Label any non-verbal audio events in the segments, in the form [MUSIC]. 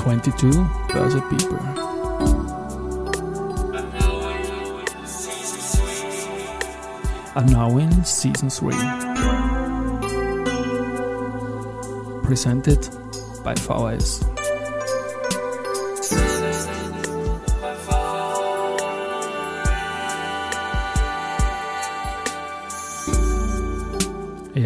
22 Börse People. Are now in season 3. Presented by VHS.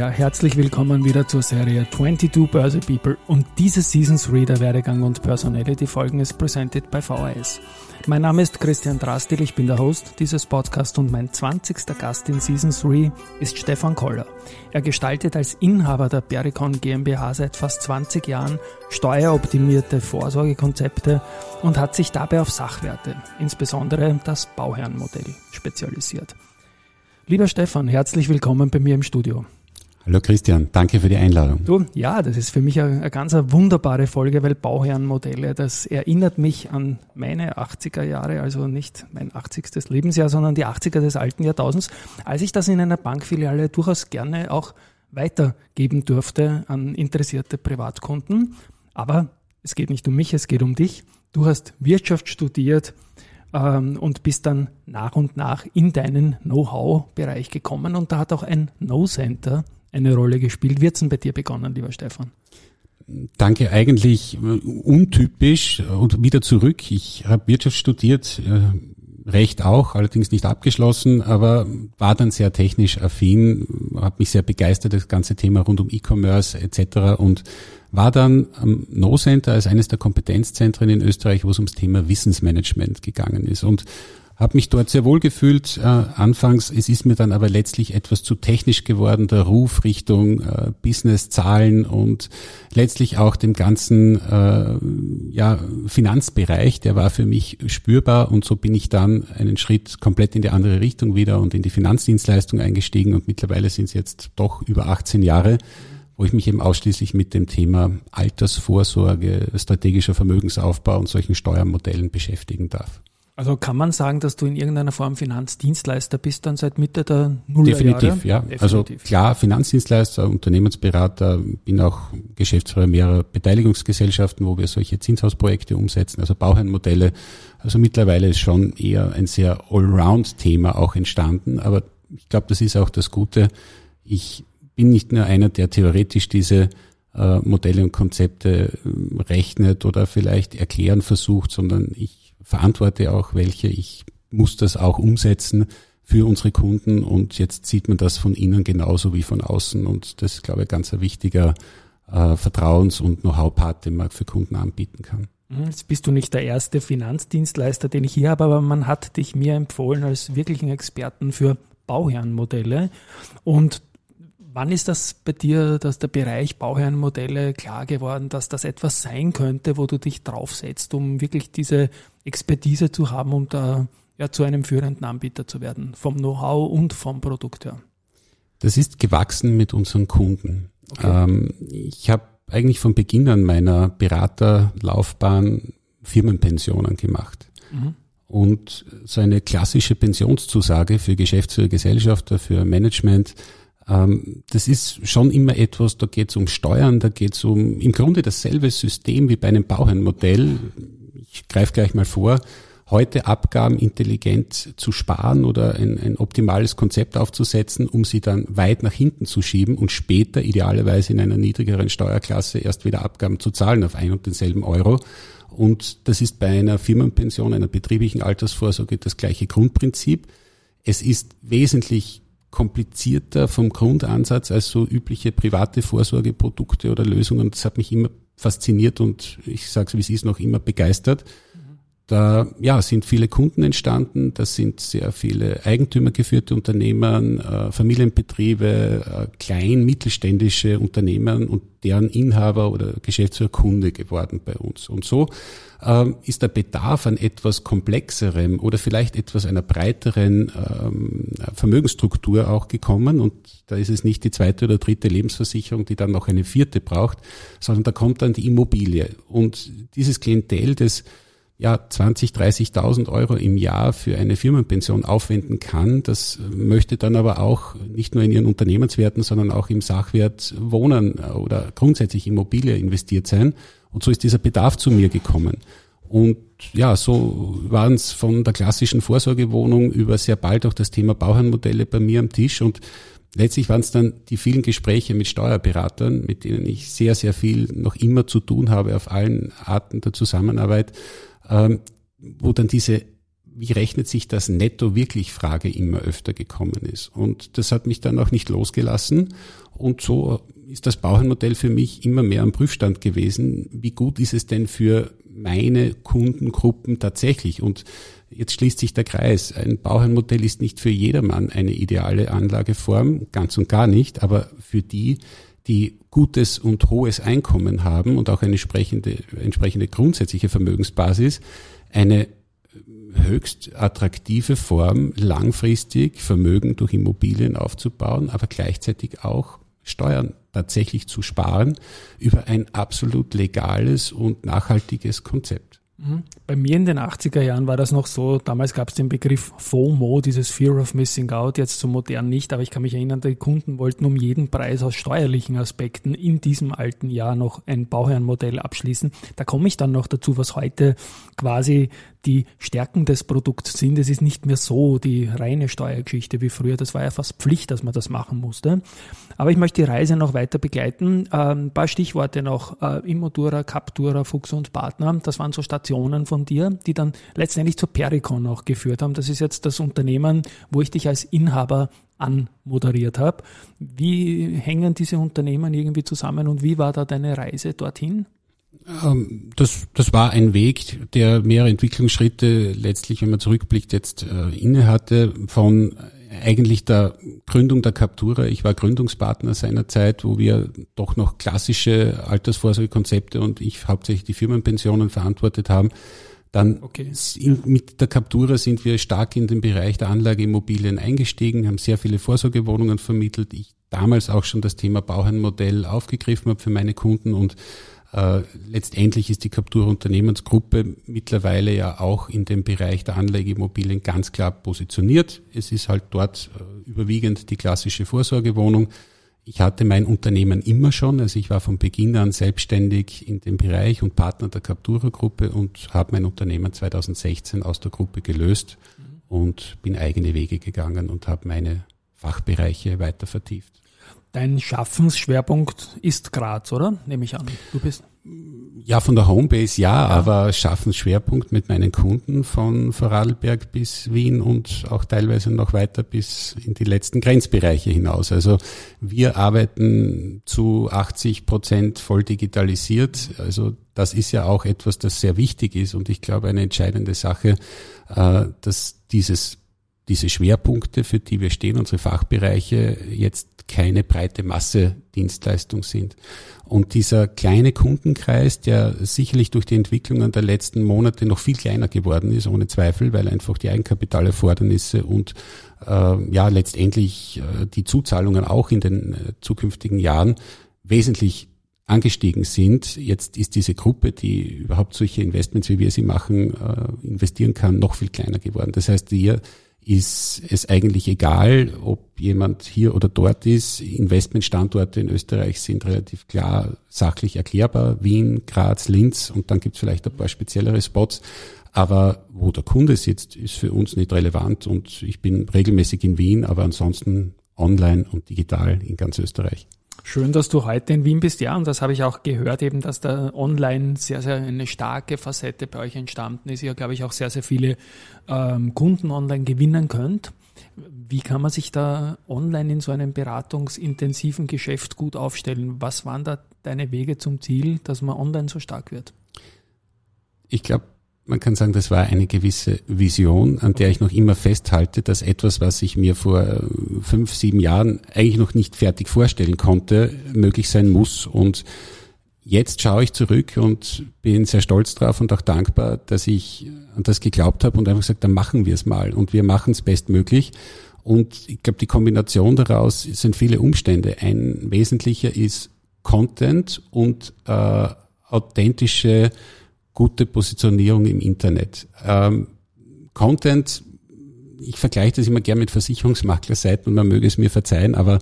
Ja, herzlich willkommen wieder zur Serie 22 Börse People und diese Seasons Reader Werdegang und Personality Folgen ist presented by VHS. Mein Name ist Christian Drastil, ich bin der Host dieses Podcasts und mein 20. Gast in Season 3 ist Stefan Koller. Er gestaltet als Inhaber der Bericon GmbH seit fast 20 Jahren steueroptimierte Vorsorgekonzepte und hat sich dabei auf Sachwerte, insbesondere das Bauherrenmodell, spezialisiert. Lieber Stefan, herzlich willkommen bei mir im Studio. Hallo Christian, danke für die Einladung. Du, ja, das ist für mich eine, eine ganz eine wunderbare Folge, weil Bauherrenmodelle, das erinnert mich an meine 80er Jahre, also nicht mein 80. Lebensjahr, sondern die 80er des alten Jahrtausends, als ich das in einer Bankfiliale durchaus gerne auch weitergeben durfte an interessierte Privatkunden. Aber es geht nicht um mich, es geht um dich. Du hast Wirtschaft studiert ähm, und bist dann nach und nach in deinen Know-how-Bereich gekommen und da hat auch ein No-Center eine Rolle gespielt. Wie hat denn bei dir begonnen, lieber Stefan? Danke, eigentlich untypisch und wieder zurück. Ich habe Wirtschaft studiert, äh, Recht auch, allerdings nicht abgeschlossen, aber war dann sehr technisch affin, habe mich sehr begeistert, das ganze Thema rund um E-Commerce etc. und war dann am No Center als eines der Kompetenzzentren in Österreich, wo es ums Thema Wissensmanagement gegangen ist. Und habe mich dort sehr wohl gefühlt. Äh, anfangs, es ist mir dann aber letztlich etwas zu technisch geworden, der Ruf Richtung äh, Business, Zahlen und letztlich auch dem ganzen äh, ja, Finanzbereich, der war für mich spürbar und so bin ich dann einen Schritt komplett in die andere Richtung wieder und in die Finanzdienstleistung eingestiegen und mittlerweile sind es jetzt doch über 18 Jahre wo ich mich eben ausschließlich mit dem Thema Altersvorsorge, strategischer Vermögensaufbau und solchen Steuermodellen beschäftigen darf. Also kann man sagen, dass du in irgendeiner Form Finanzdienstleister bist dann seit Mitte der Nullerjahre? Definitiv, ja. Definitiv. Also klar, Finanzdienstleister, Unternehmensberater, bin auch Geschäftsführer mehrerer Beteiligungsgesellschaften, wo wir solche Zinshausprojekte umsetzen, also Bauherrenmodelle. Also mittlerweile ist schon eher ein sehr Allround-Thema auch entstanden, aber ich glaube, das ist auch das Gute. Ich bin nicht nur einer, der theoretisch diese äh, Modelle und Konzepte äh, rechnet oder vielleicht erklären versucht, sondern ich verantworte auch welche. Ich muss das auch umsetzen für unsere Kunden und jetzt sieht man das von innen genauso wie von außen und das ist, glaube ich, ganz ein wichtiger äh, Vertrauens- und Know-how-Part, den man für Kunden anbieten kann. Mhm, jetzt bist du nicht der erste Finanzdienstleister, den ich hier habe, aber man hat dich mir empfohlen als wirklichen Experten für Bauherrenmodelle und Wann ist das bei dir, dass der Bereich Bauherrenmodelle klar geworden, dass das etwas sein könnte, wo du dich draufsetzt, um wirklich diese Expertise zu haben, um da ja, zu einem führenden Anbieter zu werden, vom Know-how und vom Produkt her? Das ist gewachsen mit unseren Kunden. Okay. Ähm, ich habe eigentlich von Beginn an meiner Beraterlaufbahn Firmenpensionen gemacht. Mhm. Und so eine klassische Pensionszusage für Geschäftsführer, Gesellschafter, für Management, das ist schon immer etwas, da geht es um Steuern, da geht es um im Grunde dasselbe System wie bei einem Bauherrenmodell. Ich greife gleich mal vor, heute Abgaben intelligent zu sparen oder ein, ein optimales Konzept aufzusetzen, um sie dann weit nach hinten zu schieben und später idealerweise in einer niedrigeren Steuerklasse erst wieder Abgaben zu zahlen auf ein und denselben Euro. Und das ist bei einer Firmenpension, einer betrieblichen Altersvorsorge das gleiche Grundprinzip. Es ist wesentlich komplizierter vom Grundansatz als so übliche private Vorsorgeprodukte oder Lösungen. Das hat mich immer fasziniert und ich sage es wie es ist, noch immer begeistert. Da ja, sind viele Kunden entstanden, das sind sehr viele eigentümergeführte Unternehmen, äh, Familienbetriebe, äh, klein, mittelständische Unternehmen und deren Inhaber oder Geschäftsführer Kunde geworden bei uns. Und so ähm, ist der Bedarf an etwas komplexerem oder vielleicht etwas einer breiteren ähm, Vermögensstruktur auch gekommen. Und da ist es nicht die zweite oder dritte Lebensversicherung, die dann noch eine vierte braucht, sondern da kommt dann die Immobilie. Und dieses Klientel, das ja 20, 30.000 Euro im Jahr für eine Firmenpension aufwenden kann. Das möchte dann aber auch nicht nur in ihren Unternehmenswerten, sondern auch im Sachwert Wohnen oder grundsätzlich Immobilie investiert sein. Und so ist dieser Bedarf zu mir gekommen. Und ja, so waren es von der klassischen Vorsorgewohnung über sehr bald auch das Thema Bauherrenmodelle bei mir am Tisch und letztlich waren es dann die vielen Gespräche mit Steuerberatern, mit denen ich sehr, sehr viel noch immer zu tun habe auf allen Arten der Zusammenarbeit, ähm, wo dann diese wie rechnet sich das netto wirklich Frage immer öfter gekommen ist. Und das hat mich dann auch nicht losgelassen. Und so ist das Bauherrenmodell für mich immer mehr am Prüfstand gewesen. Wie gut ist es denn für meine Kundengruppen tatsächlich? Und jetzt schließt sich der Kreis. Ein Bauherrenmodell ist nicht für jedermann eine ideale Anlageform, ganz und gar nicht, aber für die, die gutes und hohes Einkommen haben und auch eine entsprechende, entsprechende grundsätzliche Vermögensbasis, eine höchst attraktive Form, langfristig Vermögen durch Immobilien aufzubauen, aber gleichzeitig auch Steuern tatsächlich zu sparen über ein absolut legales und nachhaltiges Konzept. Mhm. Bei mir in den 80er Jahren war das noch so, damals gab es den Begriff FOMO, dieses Fear of Missing Out, jetzt so modern nicht, aber ich kann mich erinnern, die Kunden wollten um jeden Preis aus steuerlichen Aspekten in diesem alten Jahr noch ein Bauherrenmodell abschließen. Da komme ich dann noch dazu, was heute quasi die Stärken des Produkts sind. Es ist nicht mehr so die reine Steuergeschichte wie früher. Das war ja fast Pflicht, dass man das machen musste. Aber ich möchte die Reise noch weiter begleiten. Ähm, ein paar Stichworte noch. Äh, Immotura, Captura, Fuchs und Partner. Das waren so Stationen von dir, die dann letztendlich zur Pericon auch geführt haben. Das ist jetzt das Unternehmen, wo ich dich als Inhaber anmoderiert habe. Wie hängen diese Unternehmen irgendwie zusammen und wie war da deine Reise dorthin? Ähm, das, das war ein Weg, der mehrere Entwicklungsschritte letztlich, wenn man zurückblickt, jetzt äh, inne hatte, von eigentlich der Gründung der Captura. Ich war Gründungspartner seiner Zeit, wo wir doch noch klassische Altersvorsorgekonzepte und ich hauptsächlich die Firmenpensionen verantwortet haben. Dann okay. in, mit der Captura sind wir stark in den Bereich der Anlageimmobilien eingestiegen, haben sehr viele Vorsorgewohnungen vermittelt. Ich damals auch schon das Thema Bauherrenmodell aufgegriffen habe für meine Kunden und äh, letztendlich ist die Captur Unternehmensgruppe mittlerweile ja auch in dem Bereich der Anlegeimmobilien ganz klar positioniert. Es ist halt dort äh, überwiegend die klassische Vorsorgewohnung. Ich hatte mein Unternehmen immer schon, also ich war von Beginn an selbstständig in dem Bereich und Partner der Captura Gruppe und habe mein Unternehmen 2016 aus der Gruppe gelöst mhm. und bin eigene Wege gegangen und habe meine Fachbereiche weiter vertieft. Dein Schaffensschwerpunkt ist Graz, oder? Nehme ich an. Du bist. Ja, von der Homebase ja, ja. aber Schaffensschwerpunkt mit meinen Kunden von Vorarlberg bis Wien und auch teilweise noch weiter bis in die letzten Grenzbereiche hinaus. Also wir arbeiten zu 80 Prozent voll digitalisiert. Also das ist ja auch etwas, das sehr wichtig ist und ich glaube eine entscheidende Sache, äh, dass dieses diese Schwerpunkte, für die wir stehen, unsere Fachbereiche jetzt keine breite Masse Dienstleistung sind. Und dieser kleine Kundenkreis, der sicherlich durch die Entwicklungen der letzten Monate noch viel kleiner geworden ist, ohne Zweifel, weil einfach die Eigenkapitalerfordernisse und äh, ja letztendlich äh, die Zuzahlungen auch in den äh, zukünftigen Jahren wesentlich angestiegen sind. Jetzt ist diese Gruppe, die überhaupt solche Investments, wie wir sie machen, äh, investieren kann, noch viel kleiner geworden. Das heißt, wir ist es eigentlich egal, ob jemand hier oder dort ist. Investmentstandorte in Österreich sind relativ klar sachlich erklärbar. Wien, Graz, Linz und dann gibt es vielleicht ein paar speziellere Spots. Aber wo der Kunde sitzt, ist für uns nicht relevant und ich bin regelmäßig in Wien, aber ansonsten online und digital in ganz Österreich. Schön, dass du heute in Wien bist. Ja, und das habe ich auch gehört, eben, dass da online sehr, sehr eine starke Facette bei euch entstanden ist. Ihr, glaube ich, auch sehr, sehr viele ähm, Kunden online gewinnen könnt. Wie kann man sich da online in so einem beratungsintensiven Geschäft gut aufstellen? Was waren da deine Wege zum Ziel, dass man online so stark wird? Ich glaube, man kann sagen, das war eine gewisse Vision, an der ich noch immer festhalte, dass etwas, was ich mir vor äh, fünf, sieben Jahren eigentlich noch nicht fertig vorstellen konnte, möglich sein muss. Und jetzt schaue ich zurück und bin sehr stolz drauf und auch dankbar, dass ich an das geglaubt habe und einfach gesagt, dann machen wir es mal. Und wir machen es bestmöglich. Und ich glaube, die Kombination daraus sind viele Umstände. Ein wesentlicher ist Content und äh, authentische gute Positionierung im Internet. Ähm, Content, ich vergleiche das immer gern mit Versicherungsmaklerseiten und man möge es mir verzeihen, aber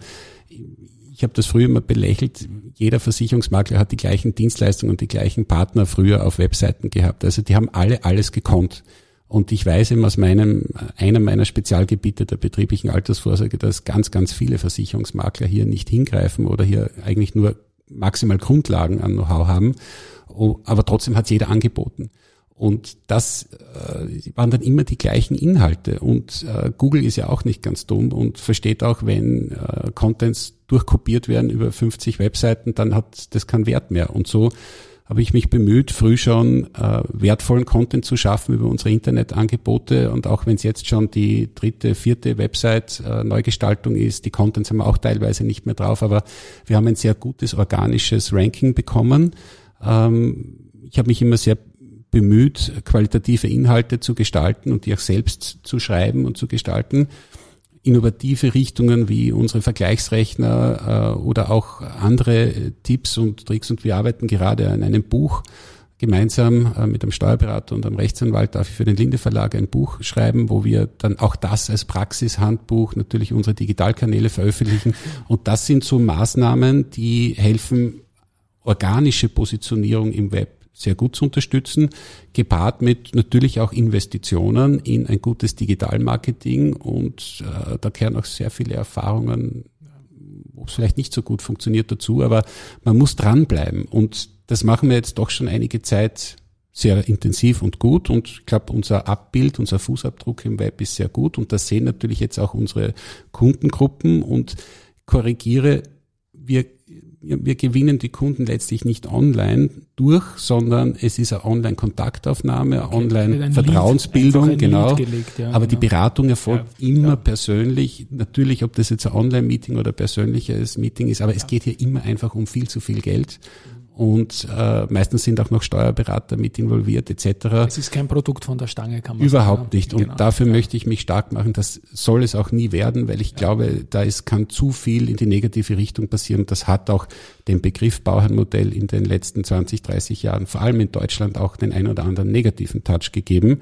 ich habe das früher immer belächelt. Jeder Versicherungsmakler hat die gleichen Dienstleistungen und die gleichen Partner früher auf Webseiten gehabt. Also die haben alle alles gekonnt. Und ich weiß eben aus meinem, einem meiner Spezialgebiete der betrieblichen Altersvorsorge, dass ganz, ganz viele Versicherungsmakler hier nicht hingreifen oder hier eigentlich nur maximal Grundlagen an Know-how haben. Oh, aber trotzdem hat jeder angeboten. Und das äh, waren dann immer die gleichen Inhalte. Und äh, Google ist ja auch nicht ganz dumm und versteht auch, wenn äh, Contents durchkopiert werden über 50 Webseiten, dann hat das keinen Wert mehr. Und so habe ich mich bemüht, früh schon äh, wertvollen Content zu schaffen über unsere Internetangebote. Und auch wenn es jetzt schon die dritte, vierte Website äh, Neugestaltung ist, die Contents haben wir auch teilweise nicht mehr drauf, aber wir haben ein sehr gutes organisches Ranking bekommen. Ähm, ich habe mich immer sehr bemüht, qualitative Inhalte zu gestalten und die auch selbst zu schreiben und zu gestalten innovative Richtungen wie unsere Vergleichsrechner äh, oder auch andere Tipps und Tricks. Und wir arbeiten gerade an einem Buch gemeinsam äh, mit einem Steuerberater und einem Rechtsanwalt. Darf ich für den Linde Verlag ein Buch schreiben, wo wir dann auch das als Praxishandbuch natürlich unsere Digitalkanäle veröffentlichen. Und das sind so Maßnahmen, die helfen organische Positionierung im Web sehr gut zu unterstützen, gepaart mit natürlich auch Investitionen in ein gutes Digitalmarketing und äh, da kehren auch sehr viele Erfahrungen, wo es vielleicht nicht so gut funktioniert dazu, aber man muss dranbleiben. Und das machen wir jetzt doch schon einige Zeit sehr intensiv und gut. Und ich glaube, unser Abbild, unser Fußabdruck im Web ist sehr gut. Und das sehen natürlich jetzt auch unsere Kundengruppen. Und korrigiere, wir wir gewinnen die Kunden letztlich nicht online durch, sondern es ist eine Online-Kontaktaufnahme, okay. Online-Vertrauensbildung, genau. Gelegt, ja, Aber genau. die Beratung erfolgt ja, immer ja. persönlich. Natürlich, ob das jetzt ein Online-Meeting oder persönliches Meeting ist, aber es geht hier immer einfach um viel zu viel Geld. Und äh, meistens sind auch noch Steuerberater mit involviert etc. Es ist kein Produkt von der Stange, kann man Überhaupt sagen. nicht. Und genau. dafür ja. möchte ich mich stark machen. Das soll es auch nie werden, weil ich ja. glaube, da ist, kann zu viel in die negative Richtung passieren. Das hat auch den Begriff Bauherrnmodell in den letzten 20, 30 Jahren, vor allem in Deutschland, auch den ein oder anderen negativen Touch gegeben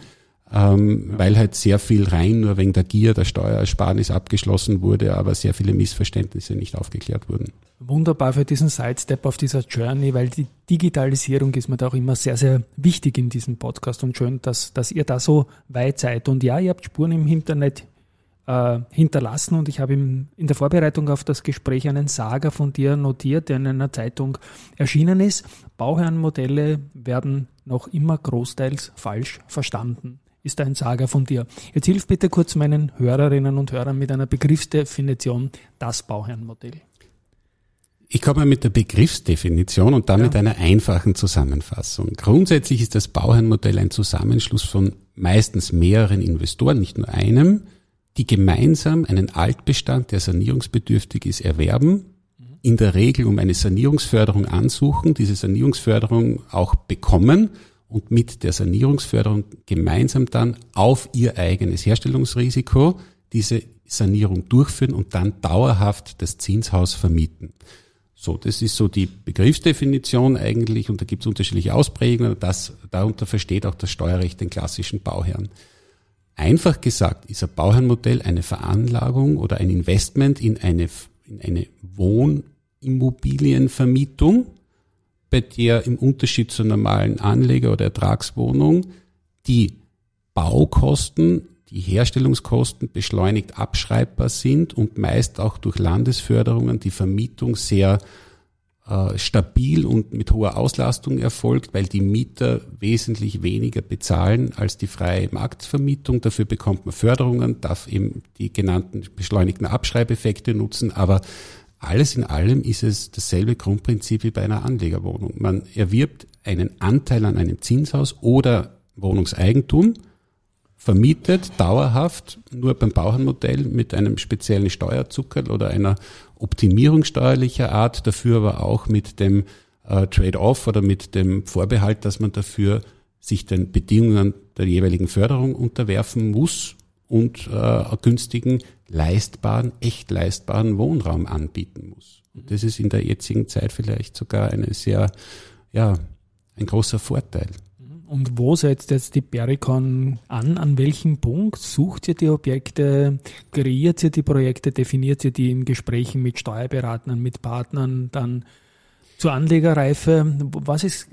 ähm, weil halt sehr viel rein nur wegen der Gier der Steuersparnis abgeschlossen wurde, aber sehr viele Missverständnisse nicht aufgeklärt wurden. Wunderbar für diesen Sidestep auf dieser Journey, weil die Digitalisierung ist mir da auch immer sehr, sehr wichtig in diesem Podcast und schön, dass, dass ihr da so weit seid. Und ja, ihr habt Spuren im Internet äh, hinterlassen und ich habe in der Vorbereitung auf das Gespräch einen Sager von dir notiert, der in einer Zeitung erschienen ist. Bauherrenmodelle werden noch immer großteils falsch verstanden ist ein Sager von dir. Jetzt hilf bitte kurz meinen Hörerinnen und Hörern mit einer Begriffsdefinition das Bauherrenmodell. Ich komme mit der Begriffsdefinition und damit ja. einer einfachen Zusammenfassung. Grundsätzlich ist das Bauherrenmodell ein Zusammenschluss von meistens mehreren Investoren, nicht nur einem, die gemeinsam einen Altbestand, der sanierungsbedürftig ist, erwerben, in der Regel um eine Sanierungsförderung ansuchen, diese Sanierungsförderung auch bekommen und mit der Sanierungsförderung gemeinsam dann auf ihr eigenes Herstellungsrisiko diese Sanierung durchführen und dann dauerhaft das Zinshaus vermieten. So, das ist so die Begriffsdefinition eigentlich und da gibt es unterschiedliche Ausprägungen. Das, darunter versteht auch das Steuerrecht den klassischen Bauherrn. Einfach gesagt ist ein Bauherrnmodell eine Veranlagung oder ein Investment in eine, in eine Wohnimmobilienvermietung, bei der im Unterschied zur normalen Anleger- oder Ertragswohnung die Baukosten, die Herstellungskosten beschleunigt abschreibbar sind und meist auch durch Landesförderungen die Vermietung sehr äh, stabil und mit hoher Auslastung erfolgt, weil die Mieter wesentlich weniger bezahlen als die freie Marktvermietung. Dafür bekommt man Förderungen, darf eben die genannten beschleunigten Abschreibeffekte nutzen, aber alles in allem ist es dasselbe Grundprinzip wie bei einer Anlegerwohnung. Man erwirbt einen Anteil an einem Zinshaus oder Wohnungseigentum, vermietet dauerhaft nur beim Bauernmodell mit einem speziellen Steuerzuckerl oder einer Optimierung steuerlicher Art, dafür aber auch mit dem äh, Trade-off oder mit dem Vorbehalt, dass man dafür sich den Bedingungen der jeweiligen Förderung unterwerfen muss und äh, günstigen, leistbaren, echt leistbaren Wohnraum anbieten muss. Und das ist in der jetzigen Zeit vielleicht sogar eine sehr, ja, ein großer Vorteil. Und wo setzt jetzt die Pericon an? An welchem Punkt sucht ihr die Objekte, kreiert ihr die Projekte, definiert ihr die in Gesprächen mit Steuerberatern, mit Partnern, dann zur Anlegerreife? Was ist,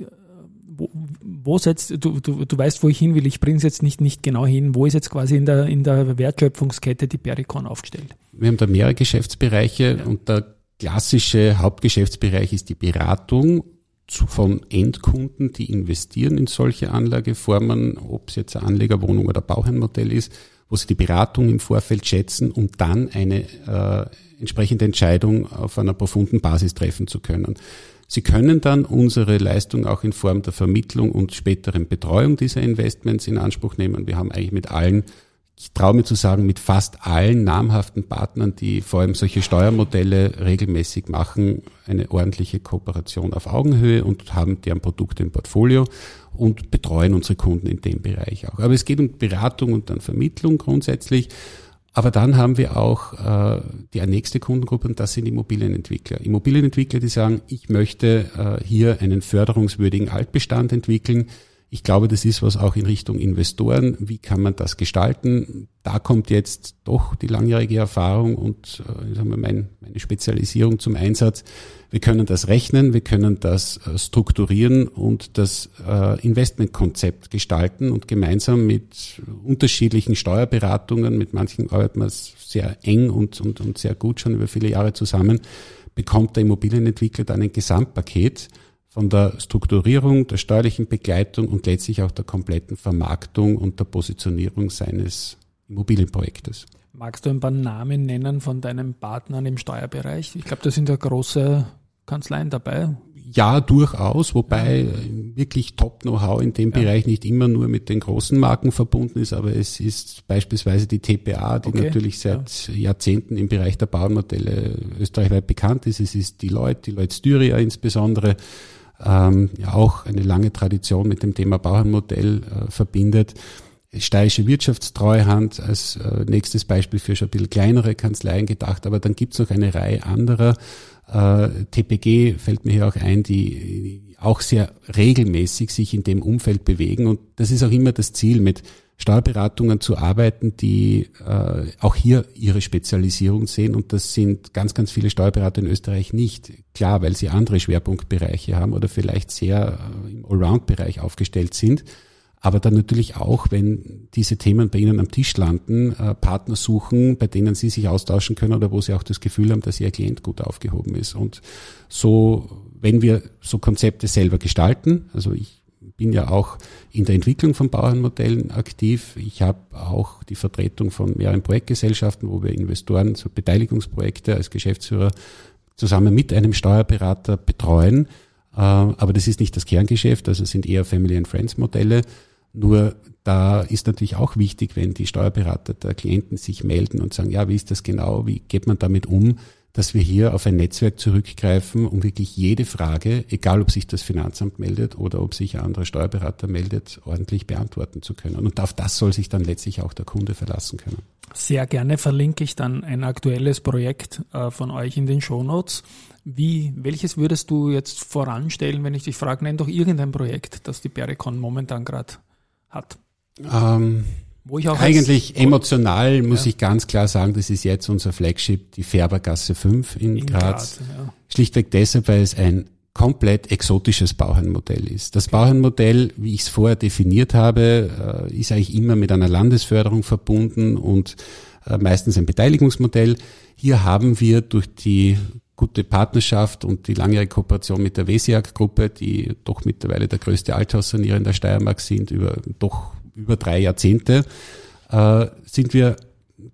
wo, wo setzt, du, du, du weißt, wo ich hin will, ich bringe es jetzt nicht, nicht genau hin, wo ist jetzt quasi in der, in der Wertschöpfungskette die Pericon aufgestellt? Wir haben da mehrere Geschäftsbereiche ja. und der klassische Hauptgeschäftsbereich ist die Beratung von Endkunden, die investieren in solche Anlageformen, ob es jetzt eine Anlegerwohnung oder Bauherrenmodell ist, wo sie die Beratung im Vorfeld schätzen, um dann eine äh, entsprechende Entscheidung auf einer profunden Basis treffen zu können. Sie können dann unsere Leistung auch in Form der Vermittlung und späteren Betreuung dieser Investments in Anspruch nehmen. Wir haben eigentlich mit allen ich traue mir zu sagen, mit fast allen namhaften Partnern, die vor allem solche Steuermodelle regelmäßig machen, eine ordentliche Kooperation auf Augenhöhe und haben deren Produkte im Portfolio und betreuen unsere Kunden in dem Bereich auch. Aber es geht um Beratung und dann Vermittlung grundsätzlich. Aber dann haben wir auch äh, die nächste Kundengruppe und das sind Immobilienentwickler. Immobilienentwickler, die sagen, ich möchte äh, hier einen förderungswürdigen Altbestand entwickeln ich glaube, das ist was auch in Richtung Investoren. Wie kann man das gestalten? Da kommt jetzt doch die langjährige Erfahrung und äh, meine Spezialisierung zum Einsatz. Wir können das rechnen, wir können das äh, strukturieren und das äh, Investmentkonzept gestalten und gemeinsam mit unterschiedlichen Steuerberatungen, mit manchen arbeiten wir sehr eng und, und, und sehr gut schon über viele Jahre zusammen, bekommt der Immobilienentwickler dann ein Gesamtpaket, von der Strukturierung, der steuerlichen Begleitung und letztlich auch der kompletten Vermarktung und der Positionierung seines Immobilienprojektes. Magst du ein paar Namen nennen von deinen Partnern im Steuerbereich? Ich glaube, da sind ja große Kanzleien dabei. Ja, durchaus, wobei ja. wirklich Top-Know-how in dem ja. Bereich nicht immer nur mit den großen Marken verbunden ist, aber es ist beispielsweise die TPA, die okay. natürlich seit ja. Jahrzehnten im Bereich der Bauernmodelle österreichweit bekannt ist. Es ist die Leute, die Leute Styria insbesondere, ähm, ja auch eine lange Tradition mit dem Thema Bauernmodell äh, verbindet. Steirische Wirtschaftstreuhand als äh, nächstes Beispiel für schon ein bisschen kleinere Kanzleien gedacht, aber dann gibt's noch eine Reihe anderer. Äh, TPG fällt mir hier auch ein, die auch sehr regelmäßig sich in dem Umfeld bewegen und das ist auch immer das Ziel mit Steuerberatungen zu arbeiten, die äh, auch hier ihre Spezialisierung sehen. Und das sind ganz, ganz viele Steuerberater in Österreich nicht. Klar, weil sie andere Schwerpunktbereiche haben oder vielleicht sehr äh, im Allround-Bereich aufgestellt sind. Aber dann natürlich auch, wenn diese Themen bei Ihnen am Tisch landen, äh, Partner suchen, bei denen Sie sich austauschen können oder wo Sie auch das Gefühl haben, dass Ihr Klient gut aufgehoben ist. Und so, wenn wir so Konzepte selber gestalten, also ich bin ja auch in der Entwicklung von Bauernmodellen aktiv. Ich habe auch die Vertretung von mehreren Projektgesellschaften, wo wir Investoren so Beteiligungsprojekte als Geschäftsführer zusammen mit einem Steuerberater betreuen. Äh, aber das ist nicht das Kerngeschäft, also sind eher Family and Friends Modelle. Nur da ist natürlich auch wichtig, wenn die Steuerberater der Klienten sich melden und sagen, ja, wie ist das genau, wie geht man damit um, dass wir hier auf ein Netzwerk zurückgreifen, um wirklich jede Frage, egal ob sich das Finanzamt meldet oder ob sich ein anderer Steuerberater meldet, ordentlich beantworten zu können. Und auf das soll sich dann letztlich auch der Kunde verlassen können. Sehr gerne verlinke ich dann ein aktuelles Projekt äh, von euch in den Shownotes. Wie, welches würdest du jetzt voranstellen, wenn ich dich frage, nenn doch irgendein Projekt, das die Pericon momentan gerade hat? Ähm, wo ich auch Eigentlich emotional muss ja. ich ganz klar sagen, das ist jetzt unser Flagship, die Färbergasse 5 in, in Graz. Graz ja. Schlichtweg deshalb, weil es ein komplett exotisches Bauherrenmodell ist. Das Bauherrenmodell, wie ich es vorher definiert habe, äh, ist eigentlich immer mit einer Landesförderung verbunden und äh, meistens ein Beteiligungsmodell. Hier haben wir durch die gute Partnerschaft und die langjährige Kooperation mit der Wesiak-Gruppe, die doch mittlerweile der größte Althaussanierer in der Steiermark sind, über doch über drei Jahrzehnte, äh, sind wir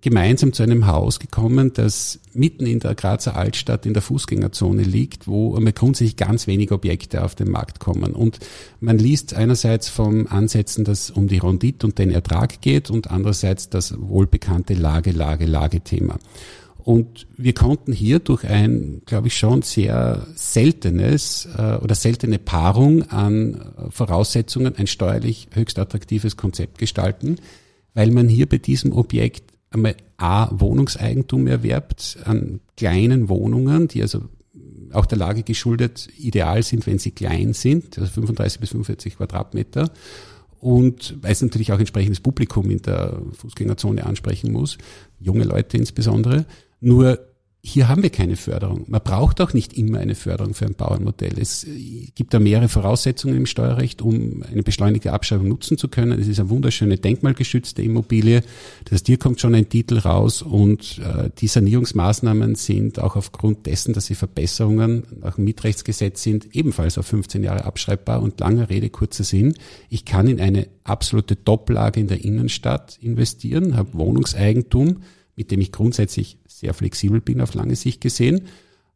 gemeinsam zu einem Haus gekommen, das mitten in der Grazer Altstadt in der Fußgängerzone liegt, wo grundsätzlich ganz wenig Objekte auf den Markt kommen. Und man liest einerseits vom Ansätzen, dass um die Rondit und den Ertrag geht und andererseits das wohlbekannte Lage, Lage, Lage-Thema. Und wir konnten hier durch ein, glaube ich, schon sehr seltenes äh, oder seltene Paarung an Voraussetzungen ein steuerlich höchst attraktives Konzept gestalten, weil man hier bei diesem Objekt einmal A, Wohnungseigentum erwerbt an kleinen Wohnungen, die also auch der Lage geschuldet ideal sind, wenn sie klein sind, also 35 bis 45 Quadratmeter. Und weil es natürlich auch entsprechendes Publikum in der Fußgängerzone ansprechen muss, junge Leute insbesondere. Nur hier haben wir keine Förderung. Man braucht auch nicht immer eine Förderung für ein Bauernmodell. Es äh, gibt da mehrere Voraussetzungen im Steuerrecht, um eine beschleunigte Abschreibung nutzen zu können. Es ist eine wunderschöne denkmalgeschützte Immobilie. Das heißt, hier kommt schon ein Titel raus und äh, die Sanierungsmaßnahmen sind auch aufgrund dessen, dass sie Verbesserungen nach dem Mietrechtsgesetz sind, ebenfalls auf 15 Jahre abschreibbar und lange Rede, kurzer Sinn. Ich kann in eine absolute Toplage in der Innenstadt investieren, habe Wohnungseigentum, mit dem ich grundsätzlich sehr flexibel bin auf lange Sicht gesehen,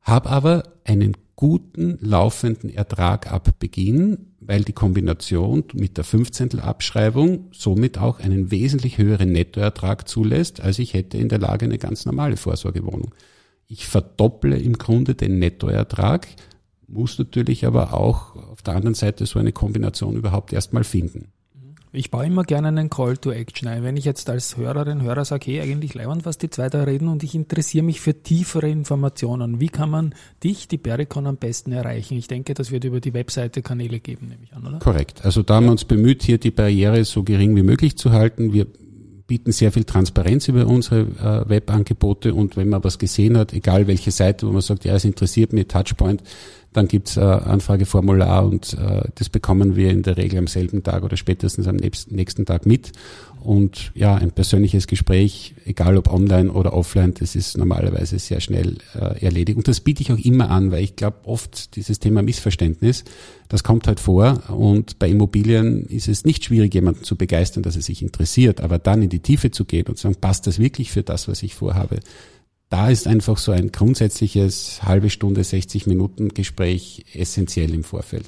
habe aber einen guten laufenden Ertrag ab Beginn, weil die Kombination mit der 15. Abschreibung somit auch einen wesentlich höheren Nettoertrag zulässt, als ich hätte in der Lage eine ganz normale Vorsorgewohnung. Ich verdopple im Grunde den Nettoertrag, muss natürlich aber auch auf der anderen Seite so eine Kombination überhaupt erstmal finden. Ich baue immer gerne einen Call to Action ein. Wenn ich jetzt als Hörerin, Hörer sage, hey, eigentlich leibend, was die zwei da reden und ich interessiere mich für tiefere Informationen. Wie kann man dich, die Bericon, am besten erreichen? Ich denke, das wird über die Webseite Kanäle geben, nehme ich an, oder? Korrekt. Also da haben wir uns bemüht, hier die Barriere so gering wie möglich zu halten. Wir bieten sehr viel Transparenz über unsere äh, Webangebote und wenn man was gesehen hat, egal welche Seite, wo man sagt, ja, es interessiert mich, Touchpoint, dann gibt's äh, Anfrageformular und äh, das bekommen wir in der Regel am selben Tag oder spätestens am nächsten Tag mit. Und ja, ein persönliches Gespräch, egal ob online oder offline, das ist normalerweise sehr schnell äh, erledigt. Und das biete ich auch immer an, weil ich glaube, oft dieses Thema Missverständnis, das kommt halt vor. Und bei Immobilien ist es nicht schwierig, jemanden zu begeistern, dass er sich interessiert. Aber dann in die Tiefe zu gehen und zu sagen, passt das wirklich für das, was ich vorhabe? Da ist einfach so ein grundsätzliches halbe Stunde, 60 Minuten Gespräch essentiell im Vorfeld.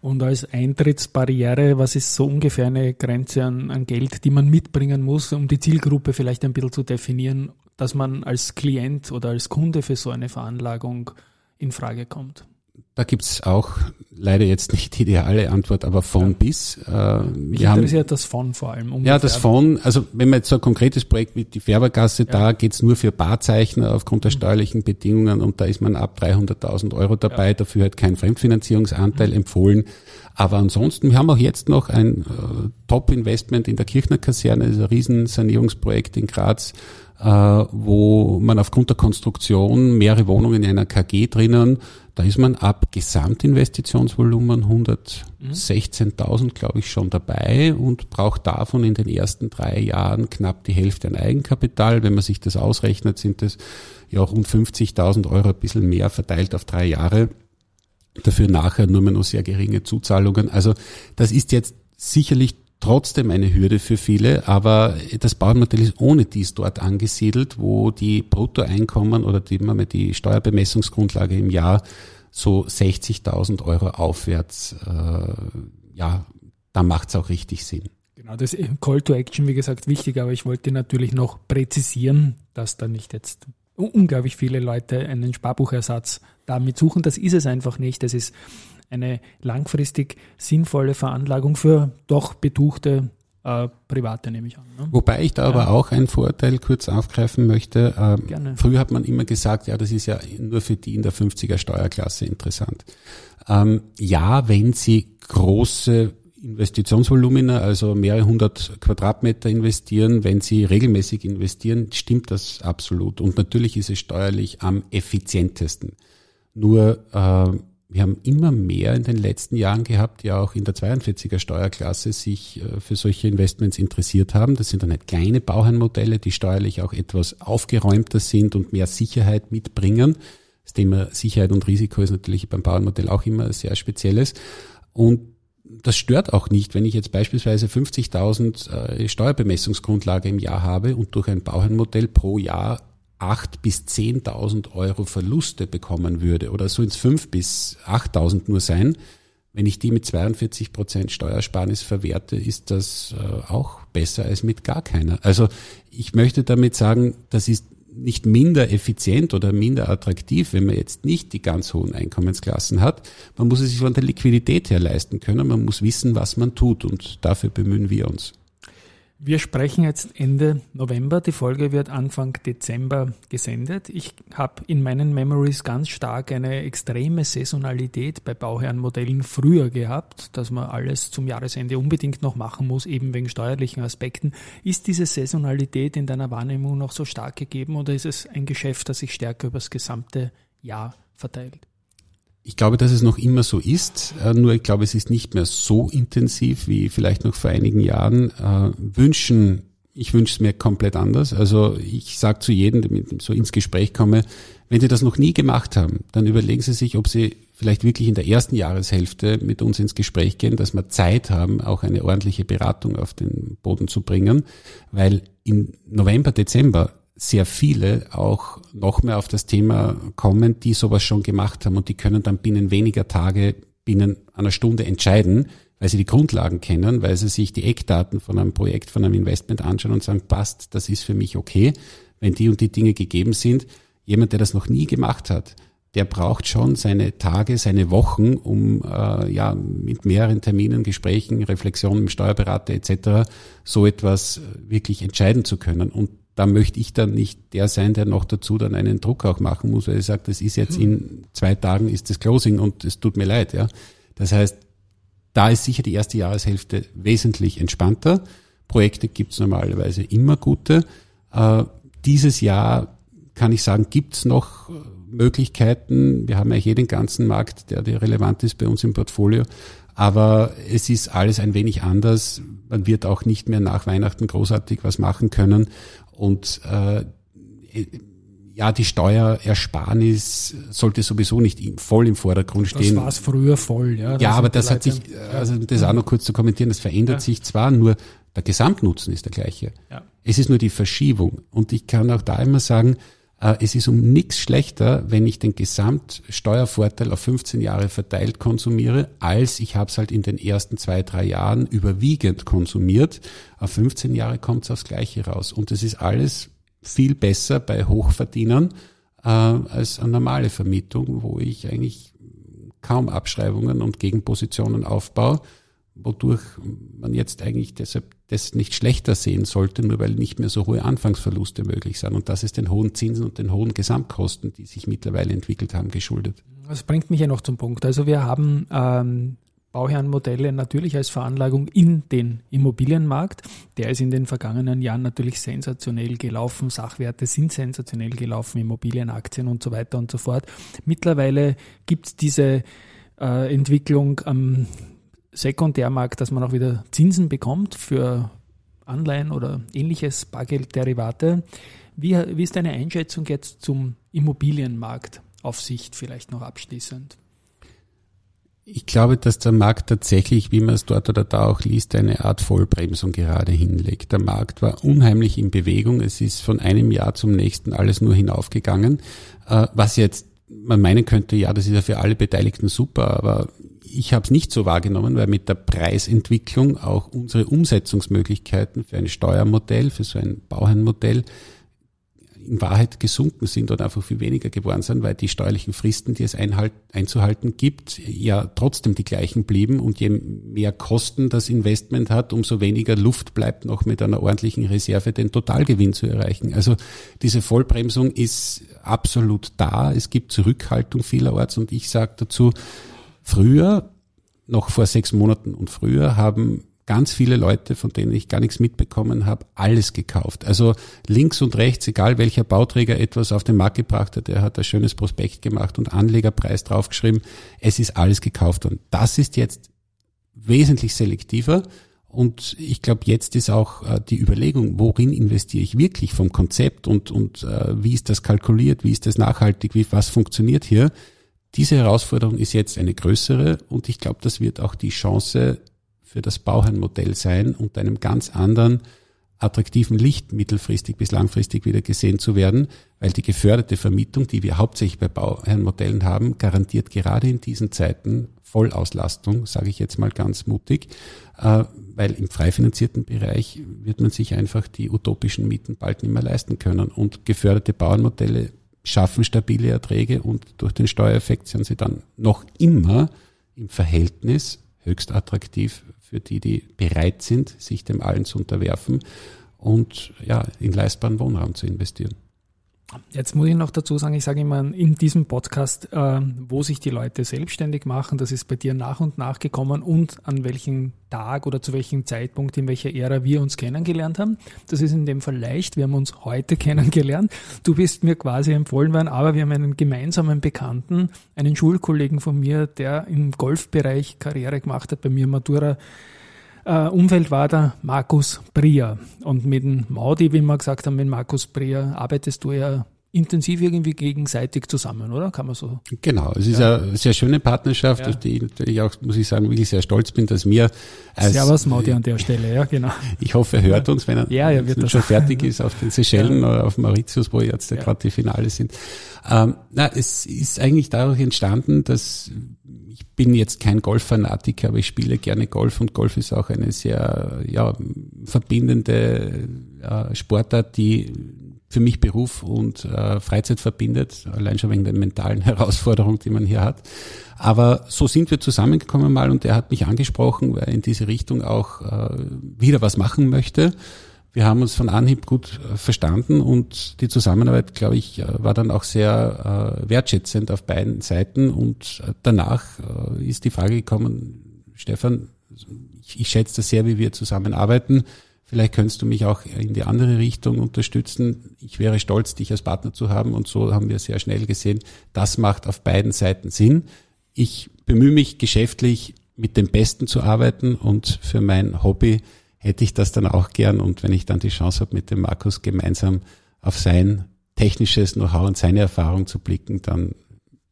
Und als Eintrittsbarriere, was ist so ungefähr eine Grenze an, an, Geld, die man mitbringen muss, um die Zielgruppe vielleicht ein bisschen zu definieren, dass man als Klient oder als Kunde für so eine Veranlagung in Frage kommt? Da gibt's auch leider jetzt nicht die ideale Antwort, aber von ja. bis. Äh, Mich interessiert haben, das von vor allem. Um ja, das von, also wenn man jetzt so ein konkretes Projekt wie die Färbergasse, ja. da geht's nur für Barzeichner aufgrund der mhm. steuerlichen Bedingungen und da ist man ab 300.000 Euro dabei, ja. dafür hat kein Fremdfinanzierungsanteil mhm. empfohlen. Aber ansonsten, wir haben auch jetzt noch ein äh, Top-Investment in der Kirchner Kaserne, das ist ein Riesensanierungsprojekt in Graz, äh, wo man aufgrund der Konstruktion mehrere Wohnungen in einer KG drinnen da ist man ab Gesamtinvestitionsvolumen 116.000, glaube ich, schon dabei und braucht davon in den ersten drei Jahren knapp die Hälfte an Eigenkapital. Wenn man sich das ausrechnet, sind das ja rund 50.000 Euro, ein bisschen mehr verteilt auf drei Jahre. Dafür nachher nur mehr nur sehr geringe Zuzahlungen. Also das ist jetzt sicherlich trotzdem eine Hürde für viele, aber das Bauernmodell ist ohne dies dort angesiedelt, wo die Bruttoeinkommen oder die, die Steuerbemessungsgrundlage im Jahr so 60.000 Euro aufwärts, äh, ja, da macht's auch richtig Sinn. Genau, das Call to Action, wie gesagt, wichtig, aber ich wollte natürlich noch präzisieren, dass da nicht jetzt unglaublich viele Leute einen Sparbuchersatz damit suchen. Das ist es einfach nicht. Das ist eine langfristig sinnvolle Veranlagung für doch betuchte äh, Private, nehme ich an. Ne? Wobei ich da ja. aber auch einen Vorteil kurz aufgreifen möchte. Ähm, Gerne. Früher hat man immer gesagt, ja, das ist ja nur für die in der 50er Steuerklasse interessant. Ähm, ja, wenn Sie große Investitionsvolumina, also mehrere hundert Quadratmeter investieren, wenn Sie regelmäßig investieren, stimmt das absolut. Und natürlich ist es steuerlich am effizientesten. Nur äh, wir haben immer mehr in den letzten Jahren gehabt, die auch in der 42er Steuerklasse sich äh, für solche Investments interessiert haben. Das sind dann nicht kleine Bauherrenmodelle, die steuerlich auch etwas aufgeräumter sind und mehr Sicherheit mitbringen. Das Thema Sicherheit und Risiko ist natürlich beim Bauernmodell auch immer sehr spezielles. Und das stört auch nicht, wenn ich jetzt beispielsweise 50.000 äh, Steuerbemessungsgrundlage im Jahr habe und durch ein Bauherrenmodell pro Jahr 8.000 bis 10.000 Euro Verluste bekommen würde oder so ins 5.000 bis 8.000 nur sein, wenn ich die mit 42 Prozent Steuersparnis verwerte, ist das äh, auch besser als mit gar keiner. Also ich möchte damit sagen, das ist nicht minder effizient oder minder attraktiv, wenn man jetzt nicht die ganz hohen Einkommensklassen hat. Man muss es sich von der Liquidität her leisten können. Man muss wissen, was man tut und dafür bemühen wir uns. Wir sprechen jetzt Ende November. Die Folge wird Anfang Dezember gesendet. Ich habe in meinen Memories ganz stark eine extreme Saisonalität bei Bauherrenmodellen früher gehabt, dass man alles zum Jahresende unbedingt noch machen muss, eben wegen steuerlichen Aspekten. Ist diese Saisonalität in deiner Wahrnehmung noch so stark gegeben oder ist es ein Geschäft, das sich stärker über das gesamte Jahr verteilt? Ich glaube, dass es noch immer so ist, äh, nur ich glaube, es ist nicht mehr so intensiv wie vielleicht noch vor einigen Jahren. Äh, wünschen, ich wünsche es mir komplett anders. Also ich sage zu jedem, der mit so ins Gespräch komme, wenn Sie das noch nie gemacht haben, dann überlegen Sie sich, ob Sie vielleicht wirklich in der ersten Jahreshälfte mit uns ins Gespräch gehen, dass wir Zeit haben, auch eine ordentliche Beratung auf den Boden zu bringen, weil im November, Dezember sehr viele auch noch mehr auf das Thema kommen, die sowas schon gemacht haben und die können dann binnen weniger Tage, binnen einer Stunde entscheiden, weil sie die Grundlagen kennen, weil sie sich die Eckdaten von einem Projekt, von einem Investment anschauen und sagen, passt, das ist für mich okay, wenn die und die Dinge gegeben sind. Jemand, der das noch nie gemacht hat, der braucht schon seine Tage, seine Wochen, um äh, ja mit mehreren Terminen, Gesprächen, Reflexionen mit Steuerberater etc. so etwas wirklich entscheiden zu können. Und da möchte ich dann nicht der sein, der noch dazu dann einen Druck auch machen muss, weil er sagt, das ist jetzt hm. in zwei Tagen ist das Closing und es tut mir leid, ja. Das heißt, da ist sicher die erste Jahreshälfte wesentlich entspannter. Projekte gibt es normalerweise immer gute. Äh, dieses Jahr kann ich sagen, gibt es noch Möglichkeiten. Wir haben ja hier den ganzen Markt, der, der relevant ist bei uns im Portfolio. Aber es ist alles ein wenig anders. Man wird auch nicht mehr nach Weihnachten großartig was machen können. Und äh, ja, die Steuerersparnis sollte sowieso nicht voll im Vordergrund stehen. Das war es früher voll, ja. Ja, aber das hat sich, also das auch noch kurz zu kommentieren, das verändert ja. sich zwar, nur der Gesamtnutzen ist der gleiche. Ja. Es ist nur die Verschiebung. Und ich kann auch da immer sagen, äh, es ist um nichts schlechter, wenn ich den Gesamtsteuervorteil auf 15 Jahre verteilt konsumiere, als ich habe es halt in den ersten zwei, drei Jahren überwiegend konsumiert. Auf 15 Jahre kommt es aufs Gleiche raus. Und es ist alles viel besser bei Hochverdienern äh, als eine normale Vermietung, wo ich eigentlich kaum Abschreibungen und Gegenpositionen aufbaue wodurch man jetzt eigentlich deshalb das nicht schlechter sehen sollte, nur weil nicht mehr so hohe Anfangsverluste möglich sind. Und das ist den hohen Zinsen und den hohen Gesamtkosten, die sich mittlerweile entwickelt haben, geschuldet. Das bringt mich ja noch zum Punkt. Also wir haben ähm, Bauherrenmodelle natürlich als Veranlagung in den Immobilienmarkt. Der ist in den vergangenen Jahren natürlich sensationell gelaufen. Sachwerte sind sensationell gelaufen, Immobilienaktien und so weiter und so fort. Mittlerweile gibt es diese äh, Entwicklung am Sekundärmarkt, dass man auch wieder Zinsen bekommt für Anleihen oder ähnliches Bargeldderivate. Wie, wie ist deine Einschätzung jetzt zum Immobilienmarkt auf Sicht vielleicht noch abschließend? Ich glaube, dass der Markt tatsächlich, wie man es dort oder da auch liest, eine Art Vollbremsung gerade hinlegt. Der Markt war unheimlich in Bewegung. Es ist von einem Jahr zum nächsten alles nur hinaufgegangen. Äh, was jetzt man meinen könnte, ja, das ist ja für alle Beteiligten super, aber ich habe es nicht so wahrgenommen, weil mit der Preisentwicklung auch unsere Umsetzungsmöglichkeiten für ein Steuermodell, für so ein Bauherrenmodell in Wahrheit gesunken sind oder einfach viel weniger geworden sind, weil die steuerlichen Fristen, die es einzuhalten gibt, ja trotzdem die gleichen blieben und je mehr Kosten das Investment hat, umso weniger Luft bleibt noch mit einer ordentlichen Reserve den Totalgewinn zu erreichen. Also diese Vollbremsung ist absolut da. Es gibt Zurückhaltung vielerorts und ich sage dazu, Früher, noch vor sechs Monaten und früher, haben ganz viele Leute, von denen ich gar nichts mitbekommen habe, alles gekauft. Also links und rechts, egal welcher Bauträger etwas auf den Markt gebracht hat, der hat ein schönes Prospekt gemacht und Anlegerpreis draufgeschrieben. Es ist alles gekauft worden. Das ist jetzt wesentlich selektiver. Und ich glaube, jetzt ist auch äh, die Überlegung, worin investiere ich wirklich vom Konzept und, und äh, wie ist das kalkuliert, wie ist das nachhaltig, wie was funktioniert hier, diese Herausforderung ist jetzt eine größere und ich glaube, das wird auch die Chance für das Bauherrenmodell sein, unter einem ganz anderen attraktiven Licht mittelfristig bis langfristig wieder gesehen zu werden, weil die geförderte Vermietung, die wir hauptsächlich bei Bauherrenmodellen haben, garantiert gerade in diesen Zeiten Vollauslastung, sage ich jetzt mal ganz mutig, äh, weil im frei finanzierten Bereich wird man sich einfach die utopischen Mieten bald nicht mehr leisten können und geförderte Bauernmodelle schaffen stabile Erträge und durch den Steuereffekt sind sie dann noch immer im Verhältnis höchst attraktiv für die, die bereit sind, sich dem allen zu unterwerfen und ja, in leistbaren Wohnraum zu investieren. Jetzt muss ich noch dazu sagen, ich sage immer in diesem Podcast, äh, wo sich die Leute selbstständig machen, das ist bei dir nach und nach gekommen und an welchem Tag oder zu welchem Zeitpunkt, in welcher Ära wir uns kennengelernt haben. Das ist in dem Fall leicht, wir haben uns heute [LAUGHS] kennengelernt. Du bist mir quasi empfohlen worden, aber wir haben einen gemeinsamen Bekannten, einen Schulkollegen von mir, der im Golfbereich Karriere gemacht hat, bei mir Matura äh, Umfeld war der Markus Brier. Und mit dem Maudi, wie wir gesagt haben, mit Markus Brier arbeitest du ja intensiv irgendwie gegenseitig zusammen, oder? Kann man so? Genau, es ist ja. eine sehr schöne Partnerschaft, ja. auf die ich auch, muss ich sagen, wirklich sehr stolz bin, dass mir als, Servus Maudi an der Stelle, ja, genau. Ich hoffe, er hört uns, wenn er ja, ja, wird schon [LAUGHS] fertig ist auf den Seychellen oder auf Mauritius, wo jetzt ja. gerade die Finale sind. Ähm, na, es ist eigentlich dadurch entstanden, dass bin jetzt kein Golffanatiker, aber ich spiele gerne Golf und Golf ist auch eine sehr ja, verbindende äh, Sportart, die für mich Beruf und äh, Freizeit verbindet, allein schon wegen der mentalen [LAUGHS] Herausforderung, die man hier hat. Aber so sind wir zusammengekommen mal und er hat mich angesprochen, weil er in diese Richtung auch äh, wieder was machen möchte. Wir haben uns von Anhieb gut äh, verstanden und die Zusammenarbeit, glaube ich, äh, war dann auch sehr äh, wertschätzend auf beiden Seiten. Und danach ist die Frage gekommen, Stefan, ich, schätze das sehr, wie wir zusammenarbeiten. Vielleicht könntest du mich auch in die andere Richtung unterstützen. Ich wäre stolz, dich als Partner zu haben. Und so haben wir sehr schnell gesehen, das macht auf beiden Seiten Sinn. Ich bemühe mich geschäftlich mit dem Besten zu arbeiten und für mein Hobby hätte ich das dann auch gern. Und wenn ich dann die Chance habe, mit dem Markus gemeinsam auf sein technisches Know-how und seine Erfahrung zu blicken, dann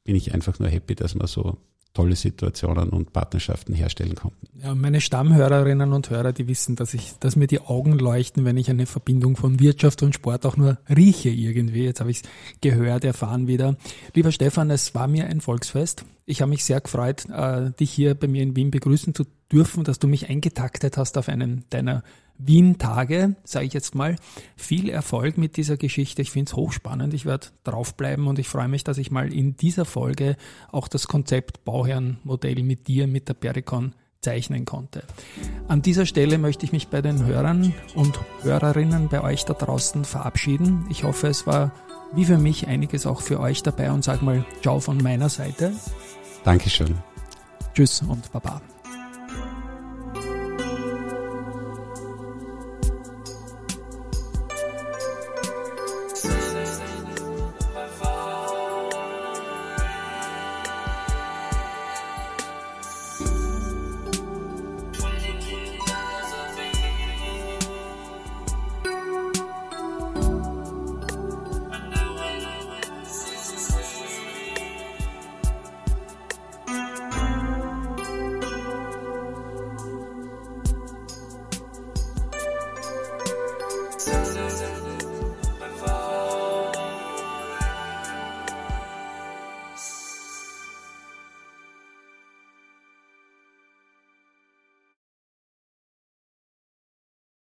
bin ich einfach nur happy, dass man so tolle Situationen und Partnerschaften herstellen konnten. Ja, meine Stammhörerinnen und Hörer, die wissen, dass ich, dass mir die Augen leuchten, wenn ich eine Verbindung von Wirtschaft und Sport auch nur rieche irgendwie. Jetzt habe ich es gehört, erfahren wieder. Lieber Stefan, es war mir ein Volksfest. Ich habe mich sehr gefreut, äh, dich hier bei mir in Wien begrüßen zu dürfen, dass du mich eingetaktet hast auf einen deiner Wien-Tage, sage ich jetzt mal. Viel Erfolg mit dieser Geschichte. Ich finde es hochspannend. Ich werde draufbleiben und ich freue mich, dass ich mal in dieser Folge auch das Konzept Bauherrenmodell mit dir, mit der Pericon zeichnen konnte. An dieser Stelle möchte ich mich bei den Hörern und Hörerinnen bei euch da draußen verabschieden. Ich hoffe, es war wie für mich einiges auch für euch dabei und sag mal Ciao von meiner Seite. Dankeschön. Tschüss und Baba.